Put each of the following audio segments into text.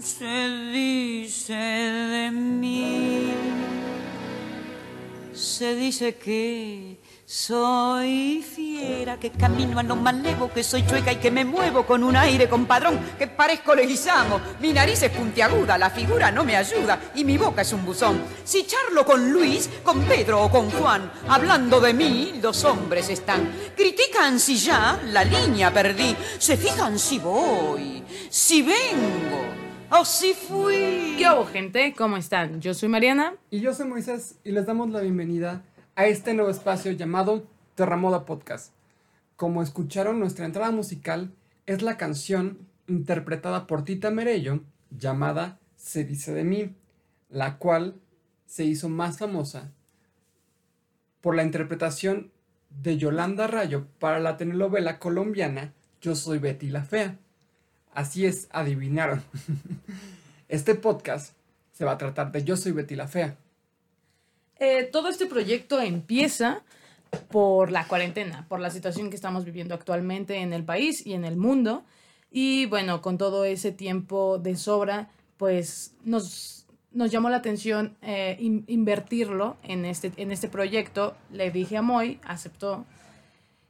Se dice de mí, se dice que soy fiera, que camino a lo malevo, que soy chueca y que me muevo con un aire compadrón, que parezco leguizamo. Mi nariz es puntiaguda, la figura no me ayuda y mi boca es un buzón. Si charlo con Luis, con Pedro o con Juan, hablando de mí, los hombres están. Critican si ya la línea perdí, se fijan si voy, si vengo. o si fui. ¿Qué hago, gente? ¿Cómo están? Yo soy Mariana. Y yo soy Moisés y les damos la bienvenida a este nuevo espacio llamado Terramoda Podcast. Como escucharon, nuestra entrada musical es la canción interpretada por Tita Merello llamada Se dice de mí, la cual se hizo más famosa por la interpretación de Yolanda Rayo para la telenovela colombiana Yo soy Betty la Fea. Así es, adivinaron. Este podcast se va a tratar de Yo soy Betty la Fea. Eh, todo este proyecto empieza por la cuarentena, por la situación que estamos viviendo actualmente en el país y en el mundo. Y bueno, con todo ese tiempo de sobra, pues nos, nos llamó la atención eh, invertirlo en este, en este proyecto. Le dije a Moy, aceptó.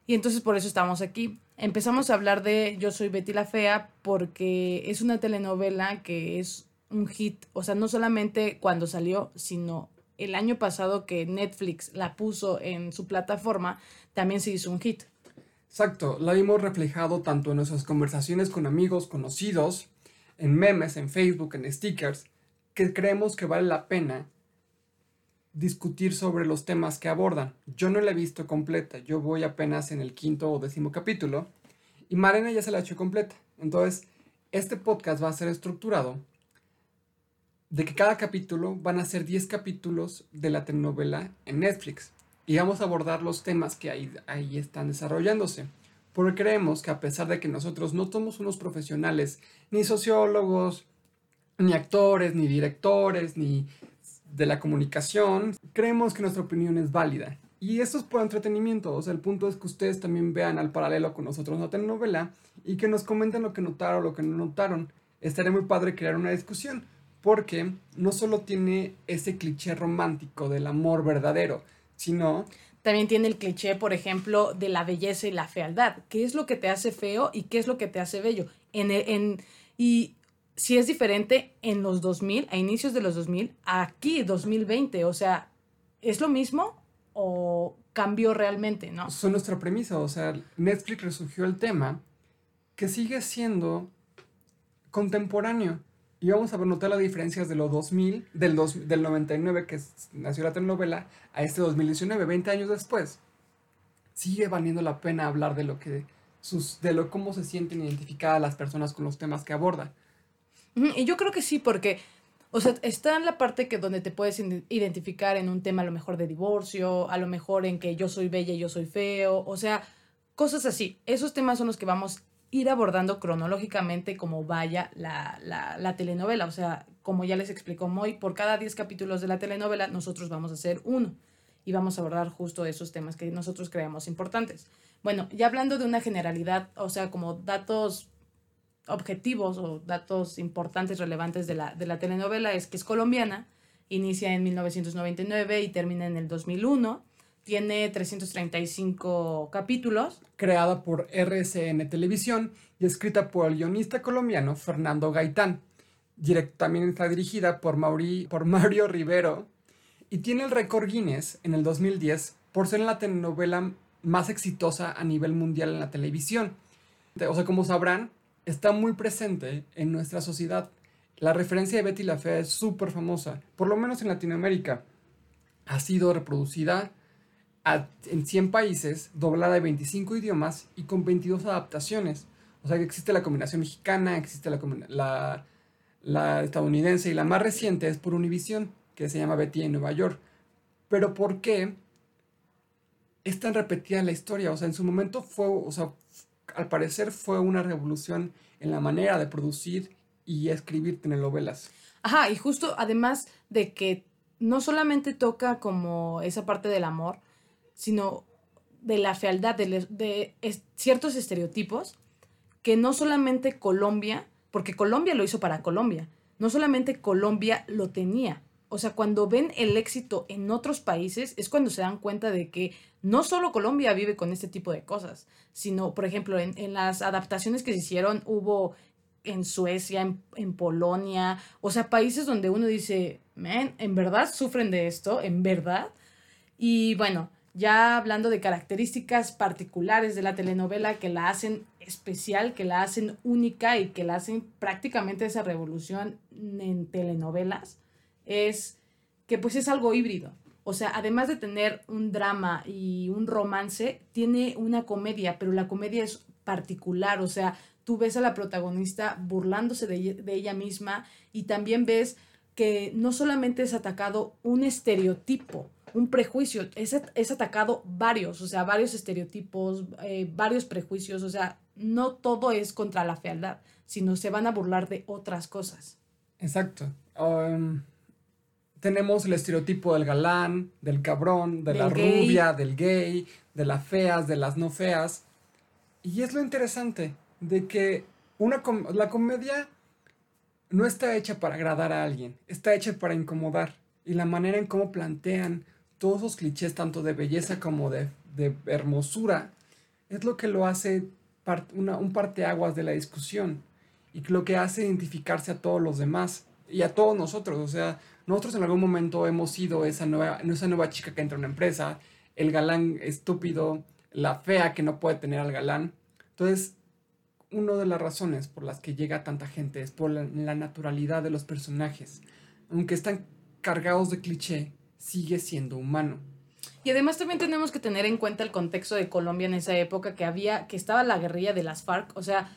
Y entonces por eso estamos aquí. Empezamos a hablar de Yo soy Betty la Fea porque es una telenovela que es un hit. O sea, no solamente cuando salió, sino el año pasado que Netflix la puso en su plataforma, también se hizo un hit. Exacto, la vimos reflejado tanto en nuestras conversaciones con amigos conocidos, en memes, en Facebook, en stickers, que creemos que vale la pena discutir sobre los temas que abordan. Yo no la he visto completa, yo voy apenas en el quinto o décimo capítulo y Marena ya se la ha hecho completa. Entonces, este podcast va a ser estructurado de que cada capítulo van a ser 10 capítulos de la telenovela en Netflix y vamos a abordar los temas que ahí, ahí están desarrollándose. Porque creemos que a pesar de que nosotros no somos unos profesionales, ni sociólogos, ni actores, ni directores, ni de la comunicación, creemos que nuestra opinión es válida. Y esto es por entretenimiento, o sea, el punto es que ustedes también vean al paralelo con nosotros la telenovela y que nos comenten lo que notaron lo que no notaron. Estaría muy padre crear una discusión porque no solo tiene ese cliché romántico del amor verdadero, sino... También tiene el cliché, por ejemplo, de la belleza y la fealdad. ¿Qué es lo que te hace feo y qué es lo que te hace bello? En, en, y si es diferente en los 2000, a inicios de los 2000, aquí 2020, o sea, ¿es lo mismo o cambió realmente, no? Son nuestra premisa, o sea, Netflix resurgió el tema que sigue siendo contemporáneo. Y vamos a notar las diferencias de los 2000, del, dos, del 99 que nació la telenovela, a este 2019, 20 años después. Sigue valiendo la pena hablar de lo que, sus, de lo cómo se sienten identificadas las personas con los temas que aborda. Y yo creo que sí, porque, o sea, está en la parte que donde te puedes identificar en un tema a lo mejor de divorcio, a lo mejor en que yo soy bella y yo soy feo, o sea, cosas así. Esos temas son los que vamos ir abordando cronológicamente como vaya la, la, telenovela. O sea, como ya les explicó Moy, por cada 10 capítulos de la telenovela nosotros vamos a hacer uno y vamos a abordar justo esos temas que nosotros creemos importantes. Bueno, ya hablando de una generalidad, o sea, como datos objetivos o datos importantes, relevantes de la, de la telenovela, es que es colombiana, inicia en 1999 y termina en el 2001 tiene 335 capítulos. Creada por RCN Televisión y escrita por el guionista colombiano Fernando Gaitán. también está dirigida por, por Mario Rivero y tiene el récord Guinness en el 2010 por ser la telenovela más exitosa a nivel mundial en la televisión. O sea, como sabrán, está muy presente en nuestra sociedad. La referencia de Betty la Fea es súper famosa, por lo menos en Latinoamérica. Ha sido reproducida en 100 países, doblada de 25 idiomas y con 22 adaptaciones. O sea que existe la combinación mexicana, existe la, la, estadounidense y la más reciente es por Univision, que se llama Betty en Nueva York. Pero ¿por qué es tan repetida la historia? O sea, en su momento fue, o sea, al parecer fue una revolución en la manera de producir y escribir telenovelas. Ajá, y justo además de que no solamente toca como esa parte del amor, sino de la fealdad, de, ciertos estereotipos que no solamente Colombia, porque Colombia lo hizo para Colombia. No solamente Colombia lo tenía. O sea, cuando ven el éxito en otros países es cuando se dan cuenta de que no solo Colombia vive con este tipo de cosas, sino, por ejemplo, en, las adaptaciones que se hicieron hubo en Suecia, en, en, Polonia, o sea, países donde uno dice, man, ¿en verdad sufren de esto? ¿En verdad? Y bueno, ya hablando de características particulares de la telenovela que la hacen especial, que la hacen única y que la hacen prácticamente esa revolución en telenovelas, es que pues es algo híbrido. O sea, además de tener un drama y un romance, tiene una comedia, pero la comedia es particular, o sea, tú ves a la protagonista burlándose de, ella misma y también ves que no solamente es atacado un estereotipo, un prejuicio, es, es atacado varios, o sea, varios estereotipos, eh, varios prejuicios, o sea, no todo es contra la fealdad, sino se van a burlar de otras cosas. Exacto. Um, tenemos el estereotipo del galán, del cabrón, de Del la gay. rubia, del gay, de las feas, de las no feas. Y es lo interesante de que una com- la comedia no está hecha para agradar a alguien, está hecha para incomodar. Y la manera en cómo plantean todos esos clichés, tanto de belleza como de, de hermosura, es lo que lo hace par- una- un parteaguas de la discusión y lo que hace identificarse a todos los demás y a todos nosotros. O sea, nosotros en algún momento hemos sido esa nueva, esa nueva chica que entra a una empresa, el galán estúpido, la fea que no puede tener al galán. Entonces, una de las razones por las que llega tanta gente es por la, la naturalidad de los personajes. Aunque están cargados de cliché, sigue siendo humano. Y además también tenemos que tener en cuenta el contexto de Colombia en esa época que había, que estaba la guerrilla de las FARC, o sea,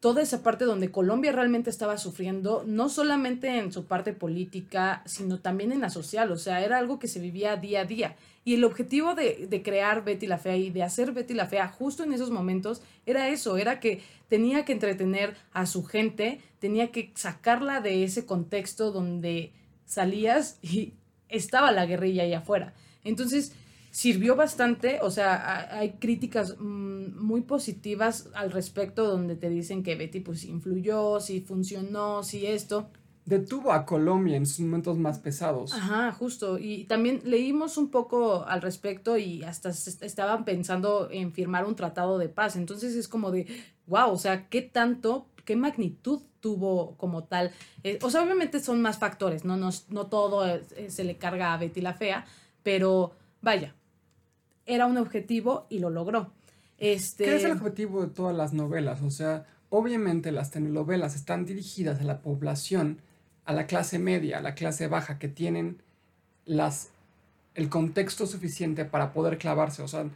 toda esa parte donde Colombia realmente estaba sufriendo, no solamente en su parte política, sino también en la social, o sea, era algo que se vivía día a día. Y el objetivo de, de crear Betty la Fea y de hacer Betty la Fea justo en esos momentos era eso, era que tenía que entretener a su gente, tenía que sacarla de ese contexto donde salías y estaba la guerrilla ahí afuera. Entonces, sirvió bastante, o sea, ha- hay críticas mm, muy positivas al respecto donde te dicen que Betty pues influyó, si funcionó, si esto. Detuvo a Colombia en sus momentos más pesados. Ajá, justo. Y también leímos un poco al respecto y hasta estaban pensando en firmar un tratado de paz. Entonces es como de, wow, o sea, ¿qué tanto, qué magnitud tuvo como tal? Eh, o sea, obviamente son más factores, no, no, no todo eh, se le carga a Betty la Fea, pero vaya, era un objetivo y lo logró. Este, ¿Qué es el objetivo de todas las novelas? O sea, obviamente las telenovelas están dirigidas a la población, a la clase media, a la clase baja, que tienen las, el contexto suficiente para poder clavarse. O sea,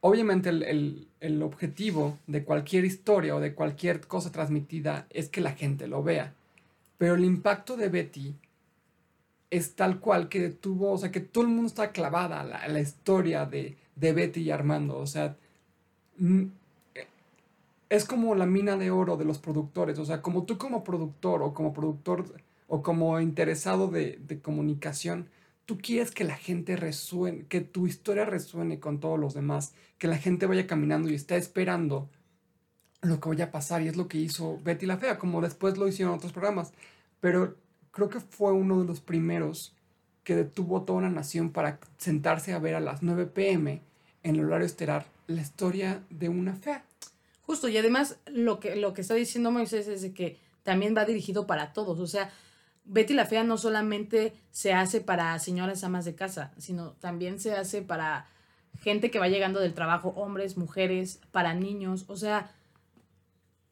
obviamente el, el- el objetivo de cualquier historia o de cualquier cosa transmitida es que la gente lo vea. Pero el impacto de Betty es tal cual que tuvo, o sea, que todo el mundo está clavada a la, historia de, de Betty y Armando. O sea, mm, eh, es como la mina de oro de los productores. O sea, como tú como productor o como productor o como interesado de, de comunicación, tú quieres que la gente resuene, que tu historia resuene con todos los demás, que la gente vaya caminando y está esperando lo que vaya a pasar. Y es lo que hizo Betty la Fea, como después lo hicieron otros programas. Pero creo que fue uno de los primeros que detuvo toda una nación para sentarse a ver a las 9 pm en el horario estelar la historia de una fea. Justo, y además lo que, lo que está diciendo Moisés es de que también va dirigido para todos. O sea, Betty la Fea no solamente se hace para señoras amas de casa, sino también se hace para gente que va llegando del trabajo, hombres, mujeres, para niños. O sea,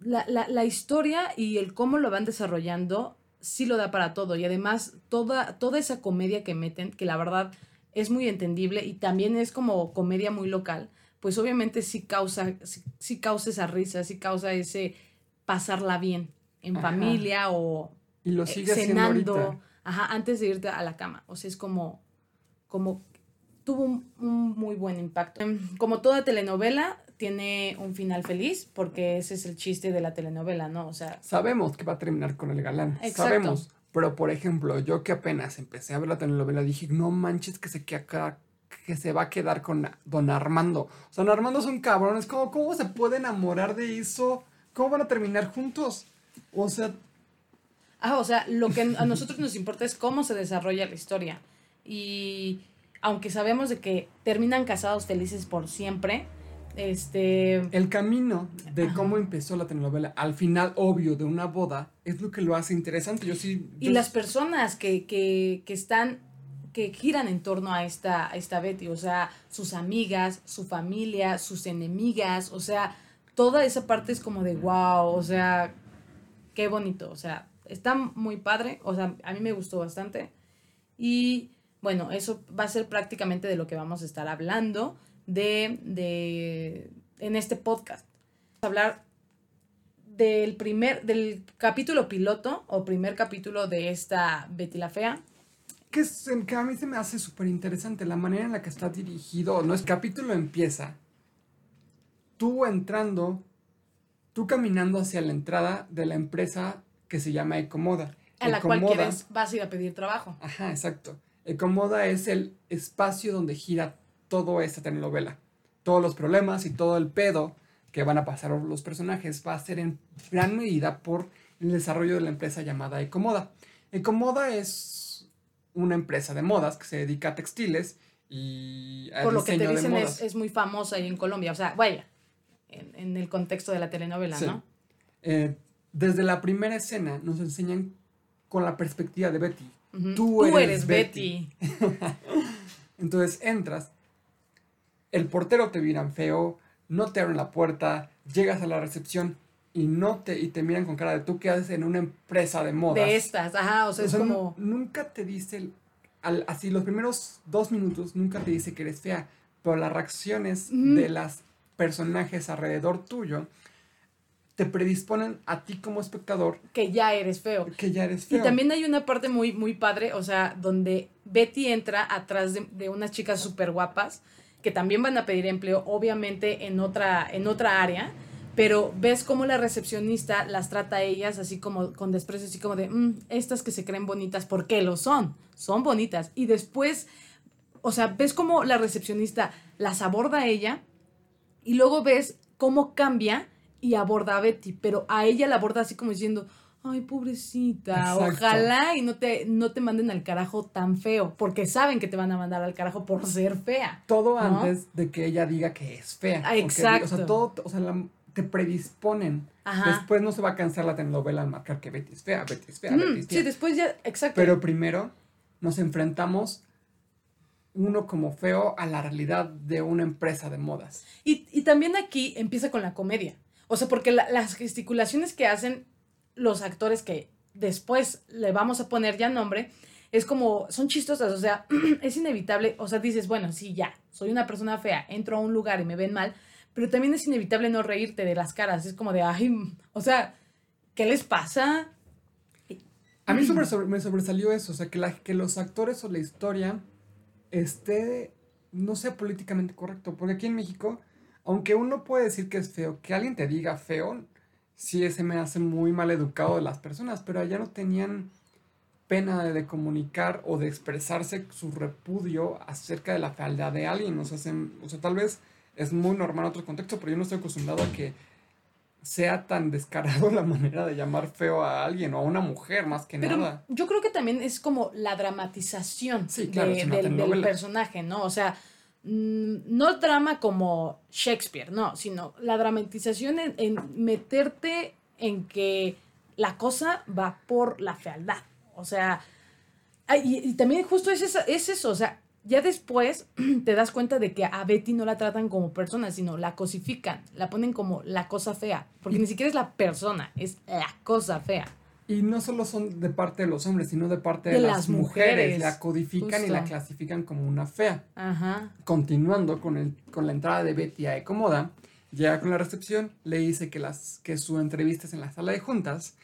la, la, la historia y el cómo lo van desarrollando sí lo da para todo. Y además, toda, toda esa comedia que meten, que la verdad es muy entendible y también es como comedia muy local, pues obviamente sí causa, sí, sí causa esa risa, sí causa ese pasarla bien en Ajá. familia o Y lo eh, sigue cenando, ajá, antes de irte a la cama. O sea, es como, como tuvo un, un muy buen impacto. Como toda telenovela, tiene un final feliz, porque ese es el chiste de la telenovela, ¿no? O sea, Sabemos que va a terminar con el galán. Exacto. Sabemos. Pero, por ejemplo, yo que apenas empecé a ver la telenovela, dije, no manches que se, queda, que se va a quedar con Don Armando. O sea, Don Armando es un cabrón. Es como, ¿cómo se puede enamorar de eso? ¿Cómo van a terminar juntos? O sea, Ah, o sea, lo que a nosotros nos importa es cómo se desarrolla la historia. Y aunque sabemos de que terminan casados felices por siempre, este... el camino de Ajá. cómo empezó la telenovela al final obvio de una boda es lo que lo hace interesante. Yo sí. Y las personas que, que, que están, que giran en torno a esta, a esta Betty, o sea, sus amigas, su familia, sus enemigas, o sea, toda esa parte es como de wow, o sea, qué bonito, o sea, está muy padre, o sea, a mí me gustó bastante. Y bueno, eso va a ser prácticamente de lo que vamos a estar hablando de, de en este podcast. Vamos a hablar del primer, del capítulo piloto o primer capítulo de esta Betty la Fea. que, es- que a mí se me hace súper interesante la manera en la que está dirigido. No, el capítulo empieza tú entrando, tú caminando hacia la entrada de la empresa que se llama Ecomoda. A la cual quieres, vas a ir a pedir trabajo. Ajá, exacto. Ecomoda es el espacio donde gira toda esta telenovela. Todos los problemas y todo el pedo que van a pasar los personajes va a ser en gran medida por el desarrollo de la empresa llamada Ecomoda. Ecomoda es una empresa de modas que se dedica a textiles y al Por lo que te dicen es, es muy famosa ahí en Colombia. O sea, vaya, en, en el contexto de la telenovela, Sí. ¿no? Eh, desde la primera escena nos enseñan con la perspectiva de Betty. Tú eres Betty. Entonces entras, el portero te miran feo, no te abren la puerta, llegas a la recepción y no te y te miran con cara de tú que haces en una empresa de modas. De estas, ajá, o sea, O es sea, como... nu- nunca te dice al- así los primeros dos minutos nunca te dice que eres fea, pero las reacciones de las personajes alrededor tuyo te predisponen a ti como espectador que ya eres feo. que ya eres Y feo. también hay una parte muy, muy padre, o sea, donde Betty entra atrás de, de unas chicas súper guapas que también van a pedir empleo, obviamente en otra, en otra área, pero ves cómo la recepcionista las trata a ellas así como con desprecio, así como de, "Mm, estas que se creen bonitas, ¿por qué lo son? Son bonitas. Y después, o sea, ves cómo la recepcionista las aborda a ella y luego ves cómo cambia y aborda a Betty, pero a ella la aborda así como diciendo, ay, pobrecita, Exacto. ojalá y no te, no te manden al carajo tan feo, porque saben que te van a mandar al carajo por ser fea. todo ¿no? antes de que ella diga que es fea. Ah, o sea, exacto. todo, o sea, la- te predisponen. Ajá. Después no se va a cansar la telenovela al marcar que Betty es fea, Betty es fea, Mm, Betty es sí, fea. después ya, exacto. Pero primero nos enfrentamos uno como feo a la realidad de una empresa de modas. Y, y también aquí empieza con la comedia. O sea, porque la- las gesticulaciones que hacen los actores que después le vamos a poner ya nombre, es como, son chistosas, o sea, es inevitable, o sea, dices, bueno, sí, ya, soy una persona fea, entro a un lugar y me ven mal, pero también es inevitable no reírte de las caras, es como de, ay, o sea, ¿qué les pasa? A mí me sobresalió eso, o sea, que, la- que los actores o la historia esté, no sea políticamente correcto, porque aquí en México, aunque uno puede decir que es feo, que alguien te diga feo, sí se me hace muy mal educado de las personas, pero allá no tenían pena de, de comunicar o de expresarse su repudio acerca de la fealdad de alguien, o sea, se- o sea, tal vez es muy normal en otro contexto, pero yo no estoy acostumbrado a que sea tan descarado la manera de llamar feo a alguien o a una mujer más que Pero nada. yo creo que también es como la dramatización Sí, claro, de- es una del, del personaje, ¿no? O sea, no drama como Shakespeare, no, sino la dramatización en, meterte en que la cosa va por la fealdad. O sea, y, también justo es eso, o sea, ya después te das cuenta de que a Betty no la tratan como persona, sino la cosifican, la ponen como la cosa fea, porque ni siquiera es la persona, es la cosa fea. Y no solo son de parte de los hombres, sino de parte de, De las, las mujeres. mujeres, La codifican y la clasifican como una fea. Ajá. Continuando con, el, con la entrada de Betty a Ecomoda, llega con la recepción, le dice que, las, que su entrevista es en la sala de juntas,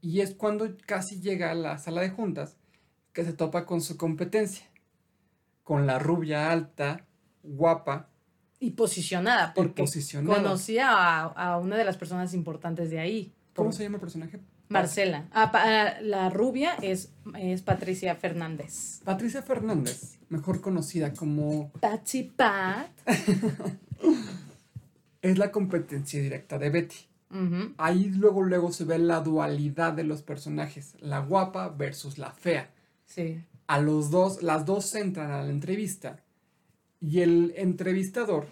y es cuando casi llega a la sala de juntas que se topa con su competencia, con la rubia alta, guapa, Y posicionada, porque posicionada. conocía a, a una de las personas importantes de ahí. ¿Cómo por- se llama el personaje? Marcela. Ah, pa- ah, la rubia es, es Patricia Fernández. Patricia Fernández, mejor conocida como Patsy Pat. es la competencia directa de Betty. Ahí luego, luego se ve la dualidad de los personajes, la guapa versus la fea. Sí. A los dos, las dos entran a la entrevista y el entrevistador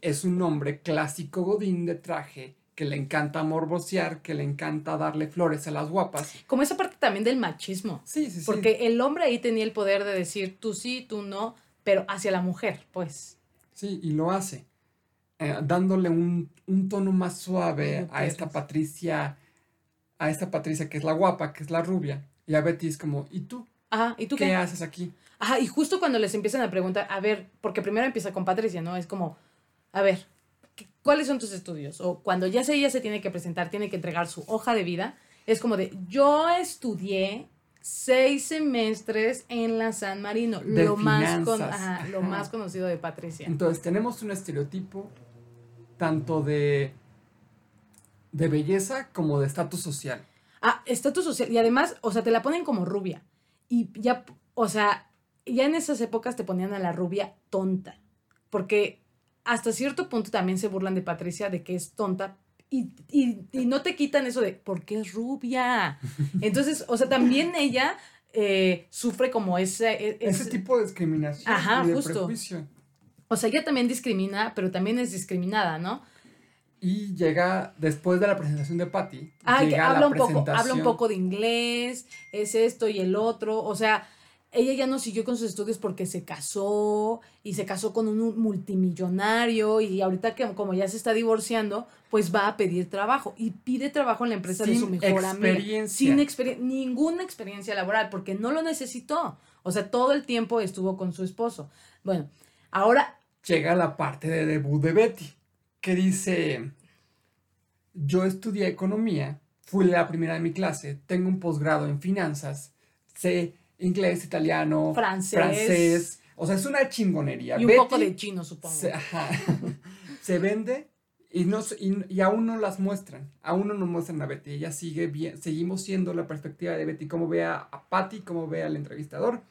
es un hombre clásico godín de traje que le encanta morbosear, que le encanta darle flores a las guapas. Como esa parte también del machismo. Sí, sí, sí. Porque el hombre ahí tenía el poder de decir tú sí, tú no, pero hacia la mujer, pues. Sí, y lo hace. eh, dándole un, un tono más suave a esta. Patricia, a esta Patricia que es la guapa, que es la rubia. Y a Betty es como, ¿y tú? Ajá, ¿y tú ¿Qué, qué? haces aquí? Ajá, y justo cuando les empiezan a preguntar, a ver, porque primero empieza con Patricia, ¿no? Es como, a ver, ¿qué- ¿cuáles son tus estudios? O cuando ya se, ella se tiene que presentar, tiene que entregar su hoja de vida, es como de, yo estudié seis semestres en la San Marino, De lo, más con- ajá, lo más conocido de Patricia. Entonces tenemos un estereotipo tanto de, de belleza como de estatus social. Ah, estatus social. Y además, o sea, te la ponen como rubia. Y ya, o sea, ya en esas épocas te ponían a la rubia tonta. Porque hasta cierto punto también se burlan de Patricia de que es tonta. Y, y- y no te quitan eso de, ¿por qué es rubia? Entonces, o sea, también ella eh, sufre como ese... e- Ese ese- tipo de discriminación Ajá, y de justo. prejuicio. O sea, ella también discrimina, pero también es discriminada, ¿no? Y llega, después de la presentación de Patty, Ah, que habla la un poco, habla un poco de inglés, es esto y el otro, o sea, ella ya no siguió con sus estudios porque se casó y se casó con un multimillonario y ahorita que como ya se está divorciando, pues va a pedir trabajo y pide trabajo en la empresa de Sin su mejor amiga. experiencia. Sin experiencia, ninguna experiencia laboral porque no lo necesitó. O sea, todo el tiempo estuvo con su esposo. Bueno, ahora llega la parte de debut de Betty, que dice, yo estudié economía, fui la primera de mi clase, tengo un posgrado en finanzas, sé inglés, italiano, Francés. francés, o sea, es una chingonería. y un Betty poco de chino, supongo. se, ajá, se vende y, no, se- y, y aún no las muestran, aún no nos muestran a Betty, ella sigue bien, seguimos siendo la perspectiva de Betty, cómo ve a, a Patty, cómo ve al entrevistador.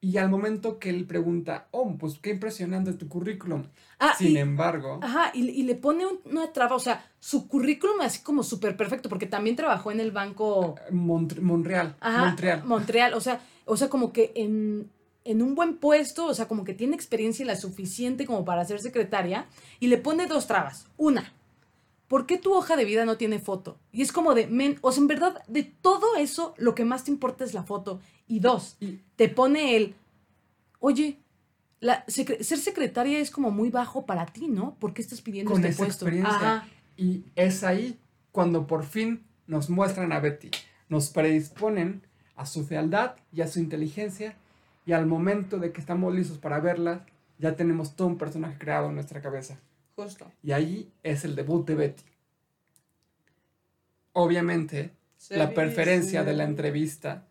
Y al momento que él pregunta, oh, pues qué impresionante tu currículum. Ah, Sin y- embargo, Ajá, y, y le pone un- una traba, o sea, su currículum así como súper perfecto, porque también trabajó en el banco Mont- Montreal, ajá, Montreal. Montreal, o sea, o sea, como que en, en un buen puesto, o sea, como que tiene experiencia y la suficiente como para ser secretaria, y le pone dos trabas. Una, ¿por qué tu hoja de vida no tiene foto? Y es como de, men, o sea, en verdad, de todo eso, lo que más te importa es la foto. Y dos, te pone el, oye, la secre- ser secretaria es como muy bajo para ti, ¿no? ¿Por qué estás pidiendo Con este esa puesto? experiencia. Ajá. Y es ahí cuando por fin nos muestran a Betty, nos predisponen a su fealdad y a su inteligencia, y al momento de que estamos listos para verla, ya tenemos todo un personaje creado en nuestra cabeza. Justo. Y ahí es el debut de Betty. Obviamente, la preferencia de la entrevista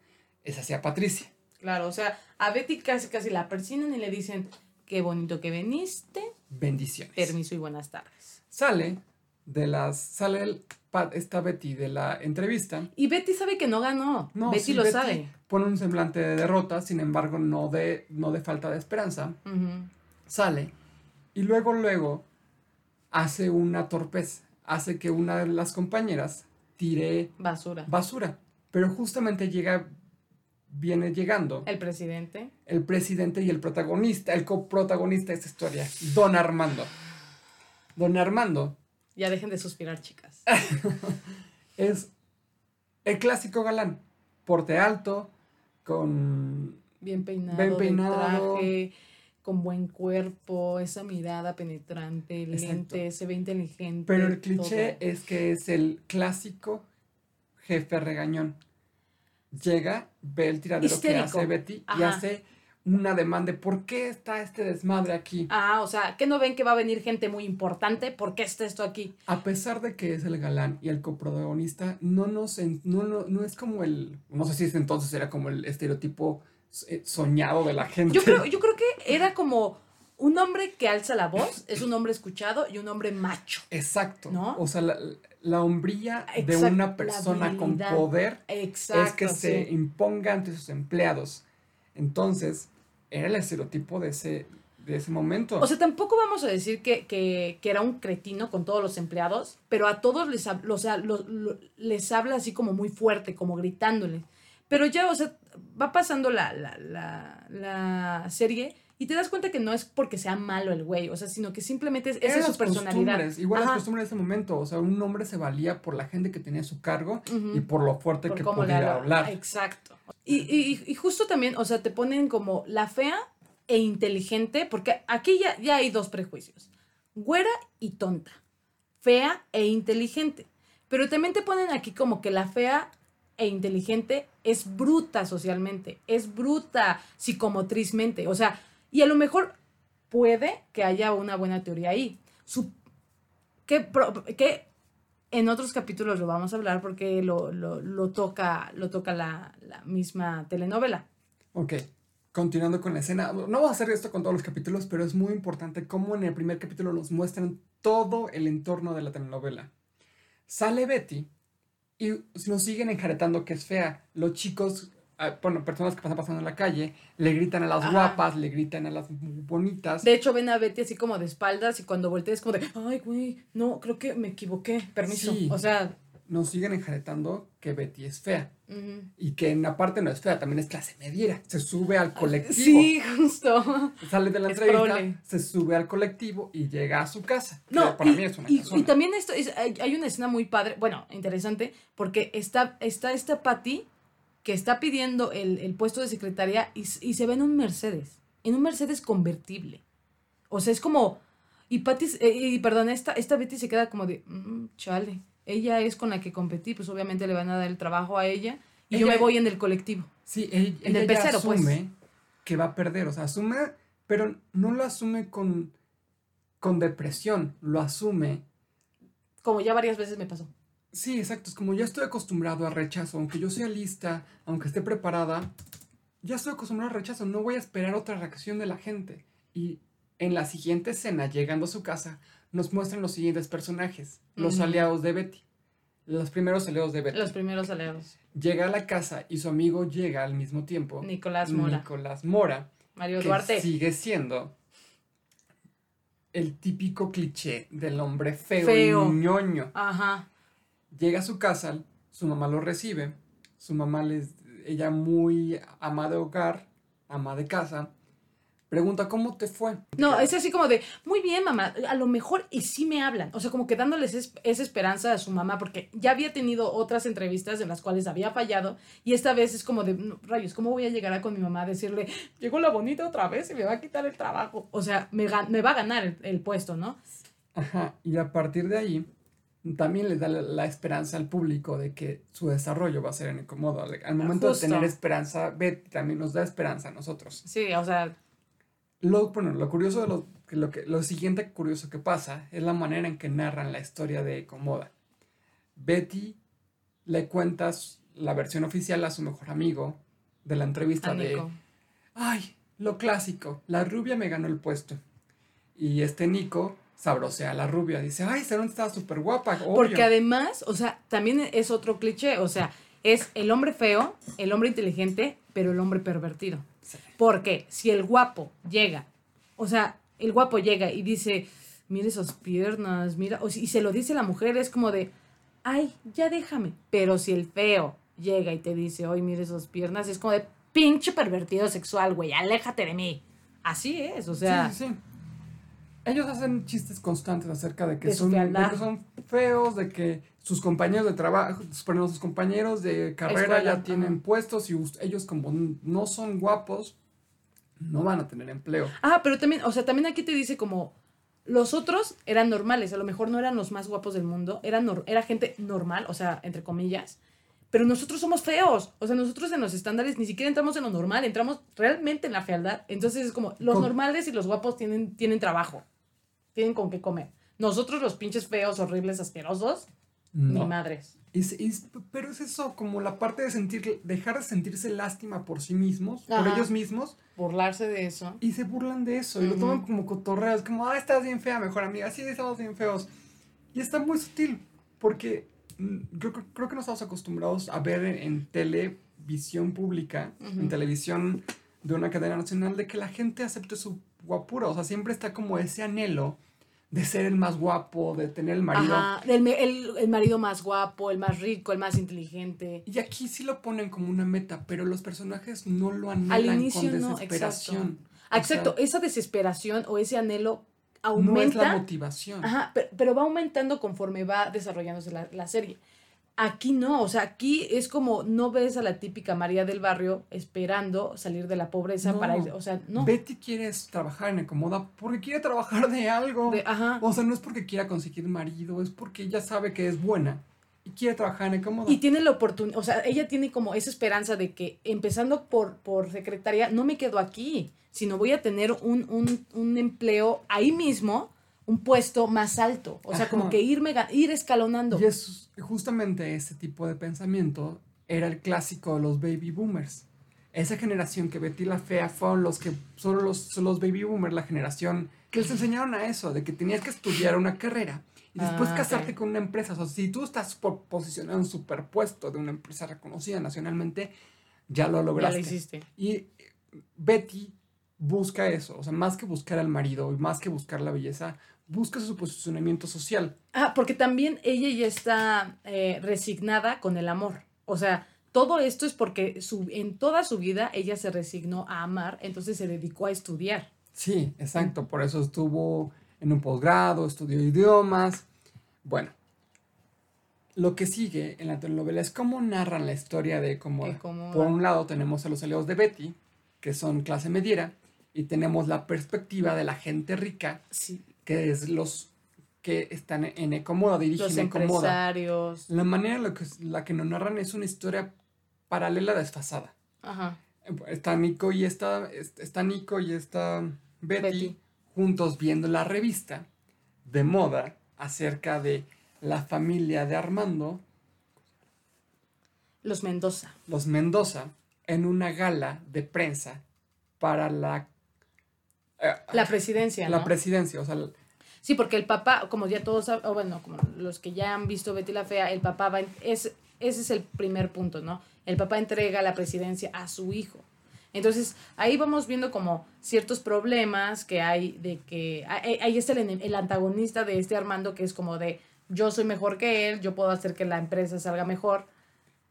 es hacia Patricia. Claro, o sea, a Betty casi casi la persiguen y le dicen, qué bonito que viniste, Bendiciones. permiso y buenas tardes. Sale de las. Sale el, esta Betty de la entrevista. Y Betty sabe que no ganó. No, Betty sí, lo sabe. Pone un semblante de derrota, sin embargo, no de, no de falta de esperanza. Sale y luego, luego hace una torpeza. Hace que una de las compañeras tire Basura. basura. Pero justamente llega, viene llegando El presidente. el presidente y el protagonista, el coprotagonista de esta historia, Don Armando. Don Armando Ya dejen de suspirar, chicas. es el clásico galán, porte alto, con Bien peinado, Bien peinado. traje, con buen cuerpo, esa mirada penetrante, Exacto. lente, se ve inteligente. Pero el cliché todo. es que es el clásico jefe regañón. Llega, ve el tiradero que Histérico. hace Betty y hace una demanda de ¿por qué está este desmadre aquí? Ah, o sea, ¿qué no ven que va a venir gente muy importante? ¿Por qué está esto aquí? A pesar de que es el galán y el coprotagonista, no nos no, no, no es como el, no sé si es entonces era como el estereotipo eh, soñado de la gente. Yo creo, yo creo que era como un hombre que alza la voz, es un hombre escuchado y un hombre macho. Exacto. ¿No? O sea, la, la hombría de una persona con poder Exacto. es que se imponga ante sus empleados. Entonces, era el estereotipo de ese de ese momento. O sea, tampoco vamos a decir que, que, que era un cretino con todos los empleados, pero a todos les, o sea, lo- lo- les habla así como muy fuerte, como gritándole. Pero ya, o sea, va pasando la, la, la, la serie y te das cuenta que no es porque sea malo el güey, o sea, sino que simplemente es, esa es su las personalidad. igual las Ajá. costumbres de ese momento. O sea, un hombre se valía por la gente que tenía su cargo y por lo fuerte por que podía habla. hablar. Exacto. Y, y, y justo también, o sea, te ponen como la fea e inteligente, porque aquí ya, ya hay dos prejuicios. Güera y tonta. Fea e inteligente. Pero también te ponen aquí como que la fea e inteligente es bruta socialmente, es bruta psicomotrizmente. O sea, y a lo mejor puede que haya una buena teoría ahí. Que, en otros capítulos lo vamos a hablar porque lo, lo, toca, lo toca la, la misma telenovela. Ok, continuando con la escena. No voy a hacer esto con todos los capítulos, pero es muy importante cómo en el primer capítulo nos muestran todo el entorno de la telenovela. Sale Betty y nos siguen enjaretando que es fea. Los chicos, bueno, personas que pasan pasando en la calle, le gritan a las Ajá. guapas, le gritan a las bonitas. De hecho, ven a Betty así como de espaldas y cuando voltea es como de, ay, güey, no, creo que me equivoqué, permiso. Sí. O sea, Nos siguen enjaretando que Betty es fea. Y que en la parte no es fea, también es clase mediera. Se sube al colectivo. sí, justo. Sale de la Es entrevista, prole. se sube al colectivo y llega a su casa. No, para y, mí es una y- también esto es, hay, hay una escena muy padre, bueno, interesante, porque está, está esta Patty que está pidiendo el, el puesto de secretaria y, se ve en un Mercedes, en un Mercedes convertible. O sea, es como, y Patty, eh, y perdón, esta, esta Betty se queda como de, "Mm, chale, ella es con la que competí, pues obviamente le van a dar el trabajo a ella y yo me voy en el colectivo. Sí, ella, En el pues. asume que va a perder. O sea, asume, pero no lo asume con, con depresión. Lo asume. Como ya varias veces me pasó. Sí, exacto. Es como ya estoy acostumbrado a rechazo. Aunque yo sea lista, aunque esté preparada, ya estoy acostumbrado al rechazo. No voy a esperar otra reacción de la gente. Y en la siguiente escena, llegando a su casa, nos muestran los siguientes personajes. Los aliados de Betty. Los primeros aliados de Betty. Los primeros aleros. Llega a la casa y su amigo llega al mismo tiempo. Nicolás Mora. Nicolás Mora. Mario que Duarte. sigue siendo el típico cliché del hombre feo, Feo. y ñoño. Ajá. Llega a su casa, su mamá lo recibe, su mamá les, ella muy ama de hogar, ama de casa, pregunta cómo te fue. No, es así como de, muy bien, mamá, a lo mejor y sí me hablan. O sea, como que dándoles es- esa esperanza a su mamá, porque ya había tenido otras entrevistas en las cuales había fallado, y esta vez es como de, "No, rayos, ¿cómo voy a llegar a con mi mamá a decirle, llegó la bonita otra vez y me va a quitar el trabajo? O sea, me, me va a ganar el, el puesto, ¿no? Ajá, y a partir de ahí también le da la, la esperanza al público de que su desarrollo va a ser en incómodo. Al, momento Justo. de tener esperanza, Betty también nos da esperanza a nosotros. Sí, o sea, Lo, bueno, lo curioso de lo, que lo, que, lo siguiente curioso que pasa es la manera en que narran la historia de Comoda. Betty le cuentas la versión oficial a su mejor amigo de la entrevista de, Nico. ay, lo clásico, la rubia me ganó el puesto. Y este Nico sabrosea a la rubia, dice, ay, Sharon está súper guapa, obvio". Porque además, o sea, también es otro cliché, o sea, es el hombre feo, el hombre inteligente, pero el hombre pervertido. Sí. Porque si el guapo llega, o sea, el guapo llega y dice, mira esas piernas, mira, o si, y se lo dice la mujer, es como de, ay, ya déjame. Pero si el feo llega y te dice, ay, mira esas piernas, es como de, pinche pervertido sexual, güey, aléjate de mí. Así es, o sea, sí, sí. Ellos hacen chistes constantes acerca de que, son, de que son feos, de que sus compañeros de trabajo, perdón, sus compañeros de carrera Escuela, ya tienen puestos y ellos como no son guapos, no van a tener empleo. Ah, pero también, o sea, también aquí te dice como los otros eran normales, a lo mejor no eran los más guapos del mundo, eran era gente normal, o sea, entre comillas, pero nosotros somos feos, o sea, nosotros en los estándares ni siquiera entramos en lo normal, entramos realmente en la fealdad, entonces es como los normales y los guapos tienen, tienen trabajo, tienen con qué comer. Nosotros los pinches feos, horribles, asquerosos, ni No. madres. Y es- es- pero es eso, como la parte de sentir, dejar de sentirse lástima por sí mismos, por Ajá. ellos mismos, Burlarse de eso. y se burlan de eso, y lo toman como cotorreos, como, ah, estás bien fea, mejor amiga, sí, estamos bien feos. Y está muy sutil, porque mm, creo, que- creo que no estamos acostumbrados a ver en, en televisión pública, Ujú. en televisión de una cadena nacional, de que la gente acepte su guapura, o sea, siempre está como ese anhelo de ser el más guapo, de tener el marido. Ajá, el, el- el marido más guapo, el más rico, el más inteligente. Y aquí sí lo ponen como una meta, pero los personajes no lo anhelan Al inicio con no, desesperación. Ah, O sea, Exacto, esa desesperación o ese anhelo no aumenta. es la motivación. Ajá, pero, pero va aumentando conforme va desarrollándose la, la serie. Aquí no, o sea, aquí es como no ves a la típica María del barrio esperando salir de la pobreza No. para ir, o sea, no. Betty quiere trabajar en Ecomoda porque quiere trabajar de algo. De- ajá. O sea, no es porque quiera conseguir marido, es porque ella sabe que es buena y quiere trabajar en Ecomoda. Y tiene la oportunidad, o sea, ella tiene como esa esperanza de que empezando por, por secretaria, no me quedo aquí, sino voy a tener un, un, un empleo ahí mismo, un puesto más alto. O sea, como que irme, ir escalonando. Y es justamente ese tipo de pensamiento era el clásico de los baby boomers. Esa generación que Betty la Fea fueron los que son los, los baby boomers, la generación que les enseñaron a eso, de que tenías que estudiar una carrera y después Ah, casarte con una empresa. O sea, si tú estás por posicionado en un superpuesto de una empresa reconocida nacionalmente, ya lo ya lograste. lo hiciste. Y eh, Betty busca eso, o sea, más que buscar al marido y más que buscar la belleza, busca su posicionamiento social. Ah, porque también ella ya está eh, resignada con el amor. O sea, todo esto es porque su, en toda su vida ella se resignó a amar, entonces se dedicó a estudiar. Sí, exacto, por eso estuvo en un posgrado, estudió idiomas. Bueno, lo que sigue en la telenovela es cómo narran la historia de cómo, por un lado tenemos a los aliados de Betty, que son clase mediera, y tenemos la perspectiva de la gente rica, Sí, que es los que están en Ecomoda, dirigen los Ecomoda. empresarios. La manera en la que, la que nos narran es una historia paralela desfasada. Ajá. Está Nico y está, está Nico y está Betty, Betty. juntos viendo la revista de moda acerca de la familia de Armando, Los Mendoza. los Mendoza, en una gala de prensa para la, La presidencia, la ¿no? presidencia. O sea, Sí, porque el papá, como ya todos saben, o bueno, como los que ya han visto Betty la Fea, el papá va, en- es, ese es el primer punto, ¿no? El papá entrega la presidencia a su hijo. Entonces, ahí vamos viendo como ciertos problemas que hay de que, ahí ahí está el, el antagonista de este Armando que es como de, yo soy mejor que él, yo puedo hacer que la empresa salga mejor.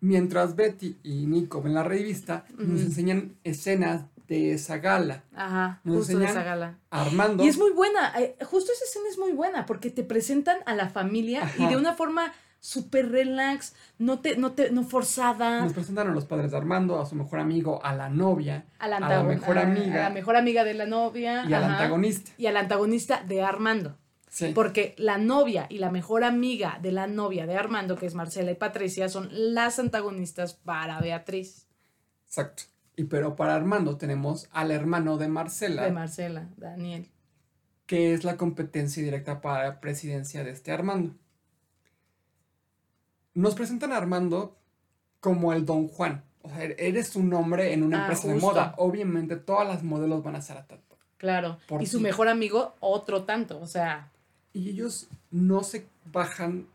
mientras Betty y Nico ven la revista, nos enseñan escenas de esa gala. Nos justo de esa gala. Armando. Y es muy buena, eh, justo esa escena es muy buena porque te presentan a la familia y Ajá. de una forma súper relax, no te, no te, no forzada, Nos presentan a los padres de Armando, a su mejor amigo, a la novia, a la, a la antagon- mejor amiga a la mejor amiga de la novia y al ajá, antagonista. y al antagonista de Armando. Sí. Porque la novia y la mejor amiga de la novia de Armando, que es Marcela y Patricia, son las antagonistas para Beatriz, Exacto. Y pero para Armando tenemos al hermano de Marcela, de Marcela, Daniel. que es la competencia directa para la presidencia de este Armando. Nos presentan a Armando como el Don Juan. O sea, eres un hombre en una Ah, empresa de moda. Obviamente todas las modelos van a ser a tanto. Claro. Por y su mejor amigo, otro tanto. O sea, Y ellos no se bajan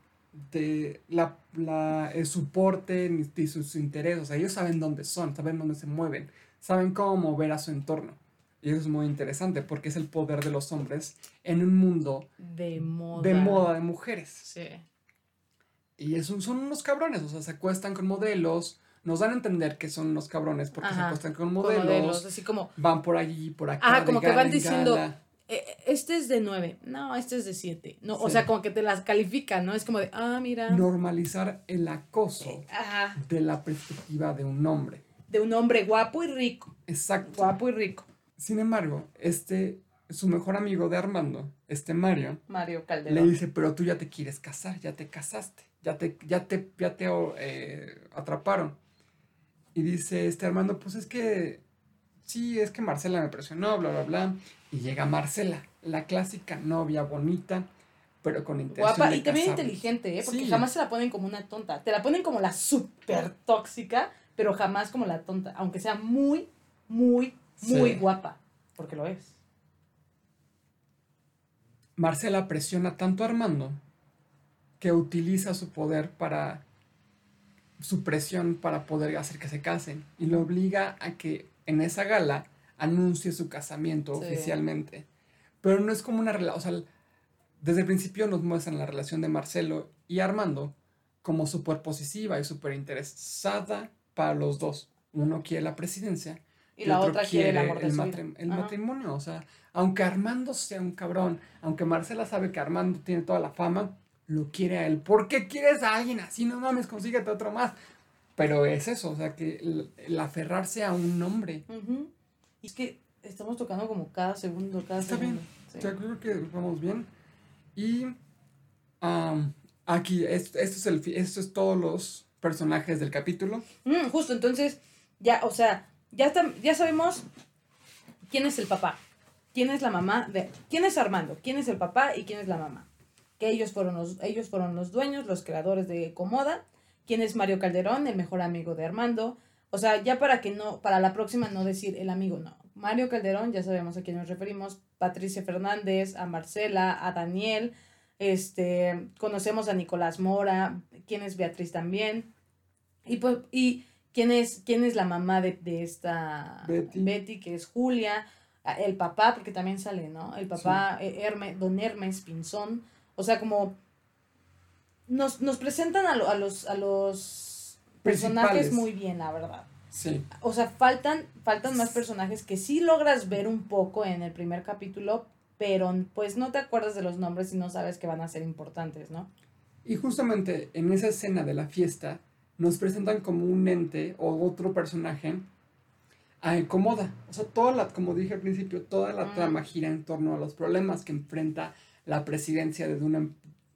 de la, la- el soporte de sus intereses. O sea, ellos saben dónde son, saben dónde se mueven, saben cómo mover a su entorno. Y eso es muy interesante porque es el poder de los hombres en un mundo de moda. de moda de mujeres. Sí. Y eso son unos cabrones, o sea, se acuestan con modelos, nos dan a entender que son unos cabrones porque se acuestan con Con modelos, modelos, así como, van por allí, por acá. De como que van en diciendo, gala. "Eh, este es de nueve, no, este es de siete. No, o sea, como que te las califican, ¿no? Es como de, ah, mira. Normalizar el acoso Ajá. de la perspectiva de un hombre. De un hombre guapo y rico. Exacto. Guapo y rico. Sin embargo, este, su mejor amigo de Armando, este Mario, Mario le Calderón. dice, pero tú ya te quieres casar, ya te casaste, ya te, ya te, ya te eh, atraparon. Y dice este Armando, pues es que, sí, es que Marcela me presionó, bla, bla, bla. Y llega Marcela, la clásica novia bonita, pero con intención Guapa de y también casarnos. inteligente, ¿eh? Porque Sí. jamás se la ponen como una tonta. Te la ponen como la súper tóxica, pero jamás como la tonta. Aunque sea muy, muy, muy Sí. guapa. Porque lo es. Marcela presiona tanto a Armando que utiliza su poder para su presión para poder hacer que se casen y lo obliga a que en esa gala anuncie su casamiento Sí. oficialmente. Pero no es como una relación, o sea, desde el principio nos muestran la relación de Marcelo y Armando como súper positiva y súper interesada para los dos. Uno quiere la presidencia Y la otro otra quiere el amor de el, matrim- el matrimonio. O sea, aunque Armando sea un cabrón, aunque Marcela sabe que Armando tiene toda la fama, lo quiere a él. ¿Por qué quieres a alguien así? No mames, consíguete otro más. Pero es eso, o sea, que el, el aferrarse a un nombre. Ujú. Y es que estamos tocando como cada segundo, cada Está segundo. bien. Sí. Yo creo que vamos bien. Y am, aquí, es- esto, es el, esto es todos los personajes del capítulo. Mm, justo, entonces, ya, o sea, ya, está, ya sabemos quién es el papá, quién es la mamá, de, quién es Armando, quién es el papá y quién es la mamá. Que ellos fueron los, ellos fueron los dueños, los creadores de Comoda, quién es Mario Calderón, el mejor amigo de Armando. O sea, ya para que no, para la próxima no decir el amigo, no. Mario Calderón, ya sabemos a quién nos referimos, Patricia Fernández, a Marcela, a Daniel, este, conocemos a Nicolás Mora, quién es Beatriz también. Y pues, y quién es, quién es la mamá de, de esta Betty. que es Julia, el papá, porque también sale, ¿no? El papá, eh, Herme- don Hermes Pinzón. O sea, como nos, nos presentan a, lo- a los, a los personajes muy bien, la verdad. Sí. O sea, faltan, faltan más personajes que sí logras ver un poco en el primer capítulo, pero pues no te acuerdas de los nombres y no sabes que van a ser importantes, ¿no? Y justamente en esa escena de la fiesta nos presentan como un ente o otro personaje a Comoda. O sea, toda la, como dije al principio, toda la Mm. trama gira en torno a los problemas que enfrenta la presidencia de una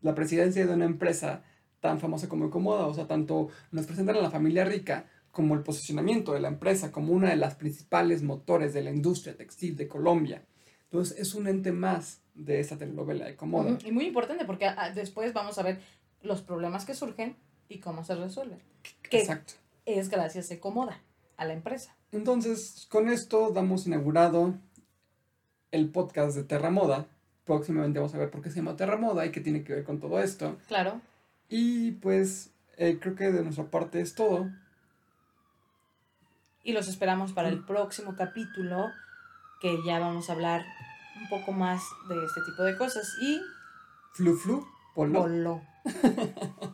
la presidencia de una empresa tan famosa como Comoda. O sea, tanto nos presentan a la familia rica como el posicionamiento de la empresa como una de las principales motores de la industria textil de Colombia. Entonces es un ente más de esa telenovela de Comoda. Y muy importante porque ah, después vamos a ver los problemas que surgen y cómo se resuelven. Que Exacto. es gracias a Comoda, a la empresa. Entonces, con esto damos inaugurado el podcast de Terra Moda. Próximamente vamos a ver por qué se llama Terra Moda y qué tiene que ver con todo esto. Claro. Y pues eh, creo que de nuestra parte es todo. Y los esperamos para el próximo capítulo, que ya vamos a hablar un poco más de este tipo de cosas. Y Flu Flu, Polo. voló.